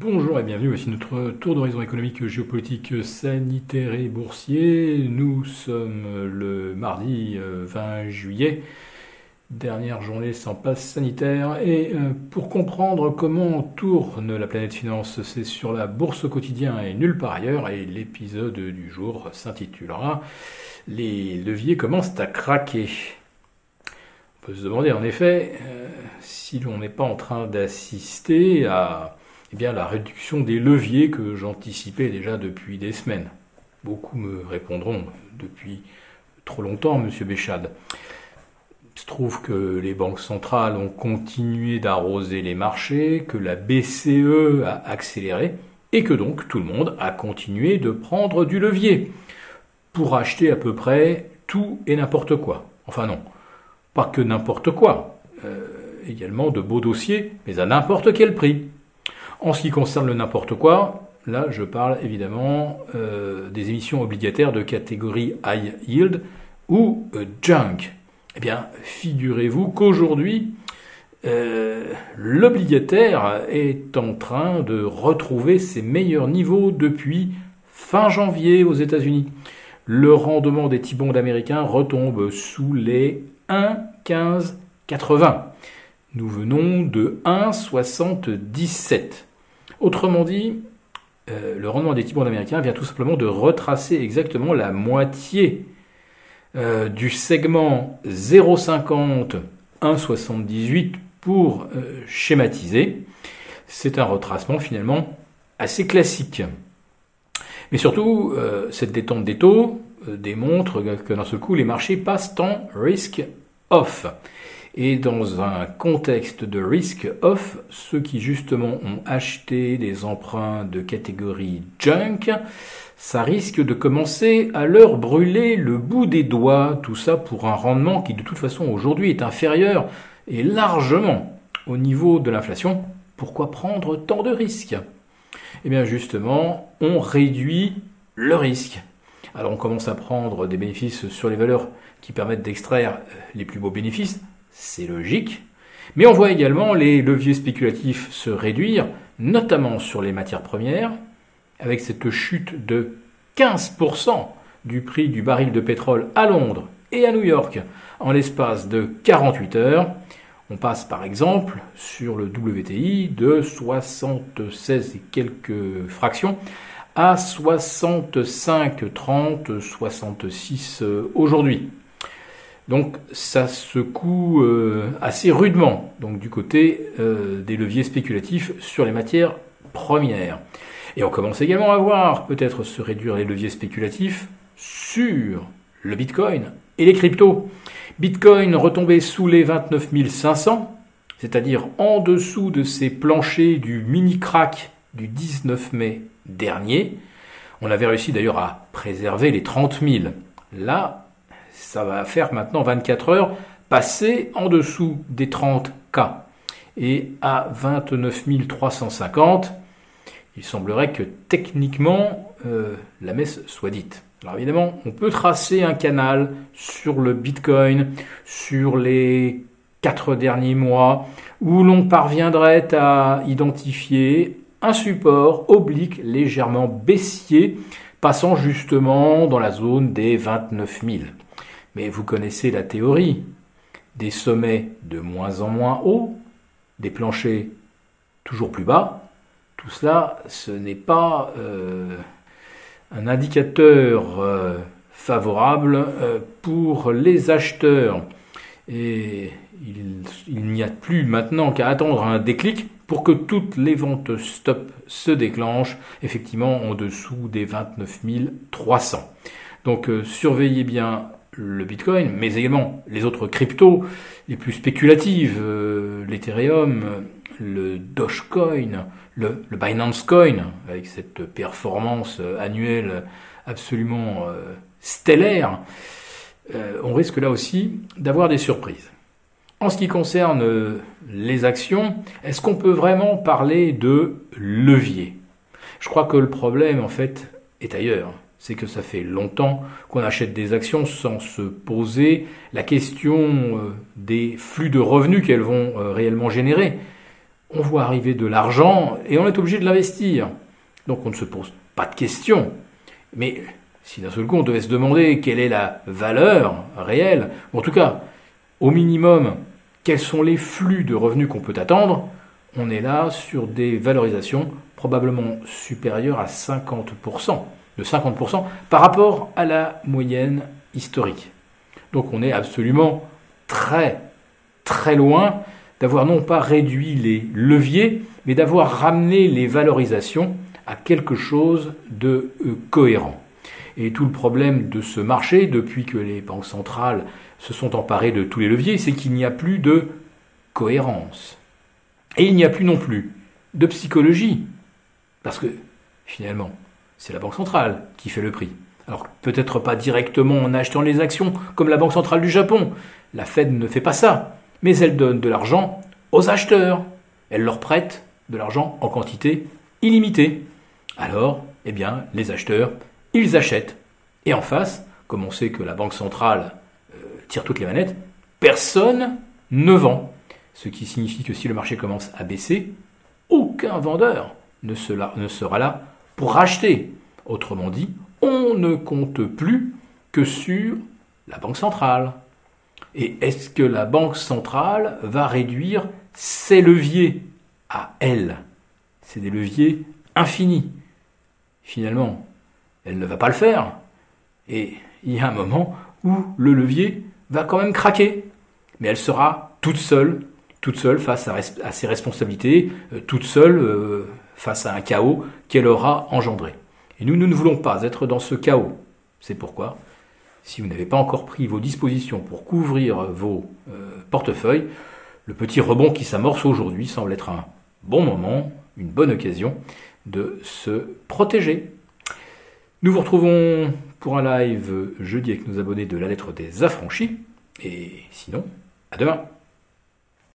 Bonjour et bienvenue, voici notre tour d'horizon économique, géopolitique, sanitaire et boursier. Nous sommes le mardi 20 euh, juillet, dernière journée sans passe sanitaire. Et euh, pour comprendre comment tourne la planète finance, c'est sur la bourse au quotidien et nulle part ailleurs. Et l'épisode du jour s'intitulera Les leviers commencent à craquer. On peut se demander en effet euh, si l'on n'est pas en train d'assister à eh bien, la réduction des leviers que j'anticipais déjà depuis des semaines. Beaucoup me répondront depuis trop longtemps, Monsieur Béchade. Il se trouve que les banques centrales ont continué d'arroser les marchés, que la BCE a accéléré, et que donc tout le monde a continué de prendre du levier pour acheter à peu près tout et n'importe quoi. Enfin non, pas que n'importe quoi, euh, également de beaux dossiers, mais à n'importe quel prix. En ce qui concerne le n'importe quoi, là je parle évidemment euh, des émissions obligataires de catégorie high yield ou euh, junk. Eh bien, figurez-vous qu'aujourd'hui, euh, l'obligataire est en train de retrouver ses meilleurs niveaux depuis fin janvier aux États-Unis. Le rendement des T-bonds américains retombe sous les 1,1580. Nous venons de 1,77. Autrement dit, euh, le rendement des T-bonds américains vient tout simplement de retracer exactement la moitié euh, du segment 0,50 1,78 pour euh, schématiser. C'est un retracement finalement assez classique. Mais surtout, cette détente des taux démontre que d'un seul coup, les marchés passent en risk off. Et dans un contexte de risk off, ceux qui justement ont acheté des emprunts de catégorie junk, ça risque de commencer à leur brûler le bout des doigts, tout ça pour un rendement qui de toute façon aujourd'hui est inférieur et largement au niveau de l'inflation. Pourquoi prendre tant de risques? Eh bien justement, on réduit le risque. Alors on commence à prendre des bénéfices sur les valeurs qui permettent d'extraire les plus beaux bénéfices, c'est logique. Mais on voit également les leviers spéculatifs se réduire, notamment sur les matières premières, avec cette chute de 15% du prix du baril de pétrole à Londres et à New York en l'espace de 48 heures. On passe par exemple sur le WTI de 76 et quelques fractions à 65, 30, 66 aujourd'hui. Donc ça secoue euh, assez rudement du côté euh, des leviers spéculatifs sur les matières premières. Et on commence également à voir peut-être se réduire les leviers spéculatifs sur le Bitcoin et les cryptos. Bitcoin retombé sous les 29 500, c'est-à-dire en dessous de ces planchers du mini crack du 19 mai dernier. On avait réussi d'ailleurs à préserver les 30 000. Là, ça va faire maintenant 24 heures passer en dessous des 30K. Et à 29 350, il semblerait que techniquement euh, la messe soit dite. Alors évidemment, on peut tracer un canal sur le Bitcoin sur les quatre derniers mois où l'on parviendrait à identifier un support oblique légèrement baissier passant justement dans la zone des 29 000. Mais vous connaissez la théorie des sommets de moins en moins hauts, des planchers toujours plus bas. Tout cela, ce n'est pas euh, un indicateur euh, favorable euh, pour les acheteurs. Et il, il n'y a plus maintenant qu'à attendre un déclic pour que toutes les ventes stop se déclenchent, effectivement en dessous des 29 300. Donc surveillez bien le Bitcoin, mais également les autres cryptos les plus spéculatives, euh, l'Ethereum, le Dogecoin, le, Binance Coin, avec cette performance annuelle absolument euh, stellaire, euh, on risque là aussi d'avoir des surprises. En ce qui concerne les actions, est-ce qu'on peut vraiment parler de levier? Je crois que le problème, en fait, est ailleurs c'est que ça fait longtemps qu'on achète des actions sans se poser la question euh, des flux de revenus qu'elles vont euh, réellement générer. on voit arriver de l'argent et on est obligé de l'investir. Donc on ne se pose pas de questions. Mais si d'un seul coup on devait se demander quelle est la valeur réelle, en tout cas, au minimum, quels sont les flux de revenus qu'on peut attendre, on est là sur des valorisations probablement supérieures à 50%, de 50% par rapport à la moyenne historique. Donc on est absolument très très loin d'avoir non pas réduit les leviers, mais d'avoir ramené les valorisations à quelque chose de euh, cohérent. Et tout le problème de ce marché, depuis que les banques centrales se sont emparées de tous les leviers, c'est qu'il n'y a plus de cohérence. Et il n'y a plus non plus de psychologie. Parce que, finalement, c'est la Banque centrale qui fait le prix. Alors peut-être pas directement en achetant les actions comme la Banque centrale du Japon. La Fed ne fait pas ça. Mais elle donne de l'argent aux acheteurs. Elle leur prête de l'argent en quantité illimitée. Alors, eh bien, les acheteurs, ils achètent. Et en face, comme on sait que la Banque centrale euh, tire toutes les manettes, personne ne vend. Ce qui signifie que si le marché commence à baisser, aucun vendeur ne sera là pour racheter. Autrement dit, on ne compte plus que sur la Banque centrale. Et est-ce que la Banque centrale va réduire ses leviers à elle? C'est des leviers infinis. Finalement, elle ne va pas le faire. Et il y a un moment où le levier va quand même craquer. Mais elle sera toute seule, toute seule face à, ses responsabilités, euh, toute seule euh, face à un chaos qu'elle aura engendré. Et nous, nous ne voulons pas être dans ce chaos. C'est pourquoi, si vous n'avez pas encore pris vos dispositions pour couvrir vos euh, portefeuilles, le petit rebond qui s'amorce aujourd'hui semble être un bon moment, une bonne occasion de se protéger. Nous vous retrouvons pour un live jeudi avec nos abonnés de la lettre des affranchis. Et sinon, à demain.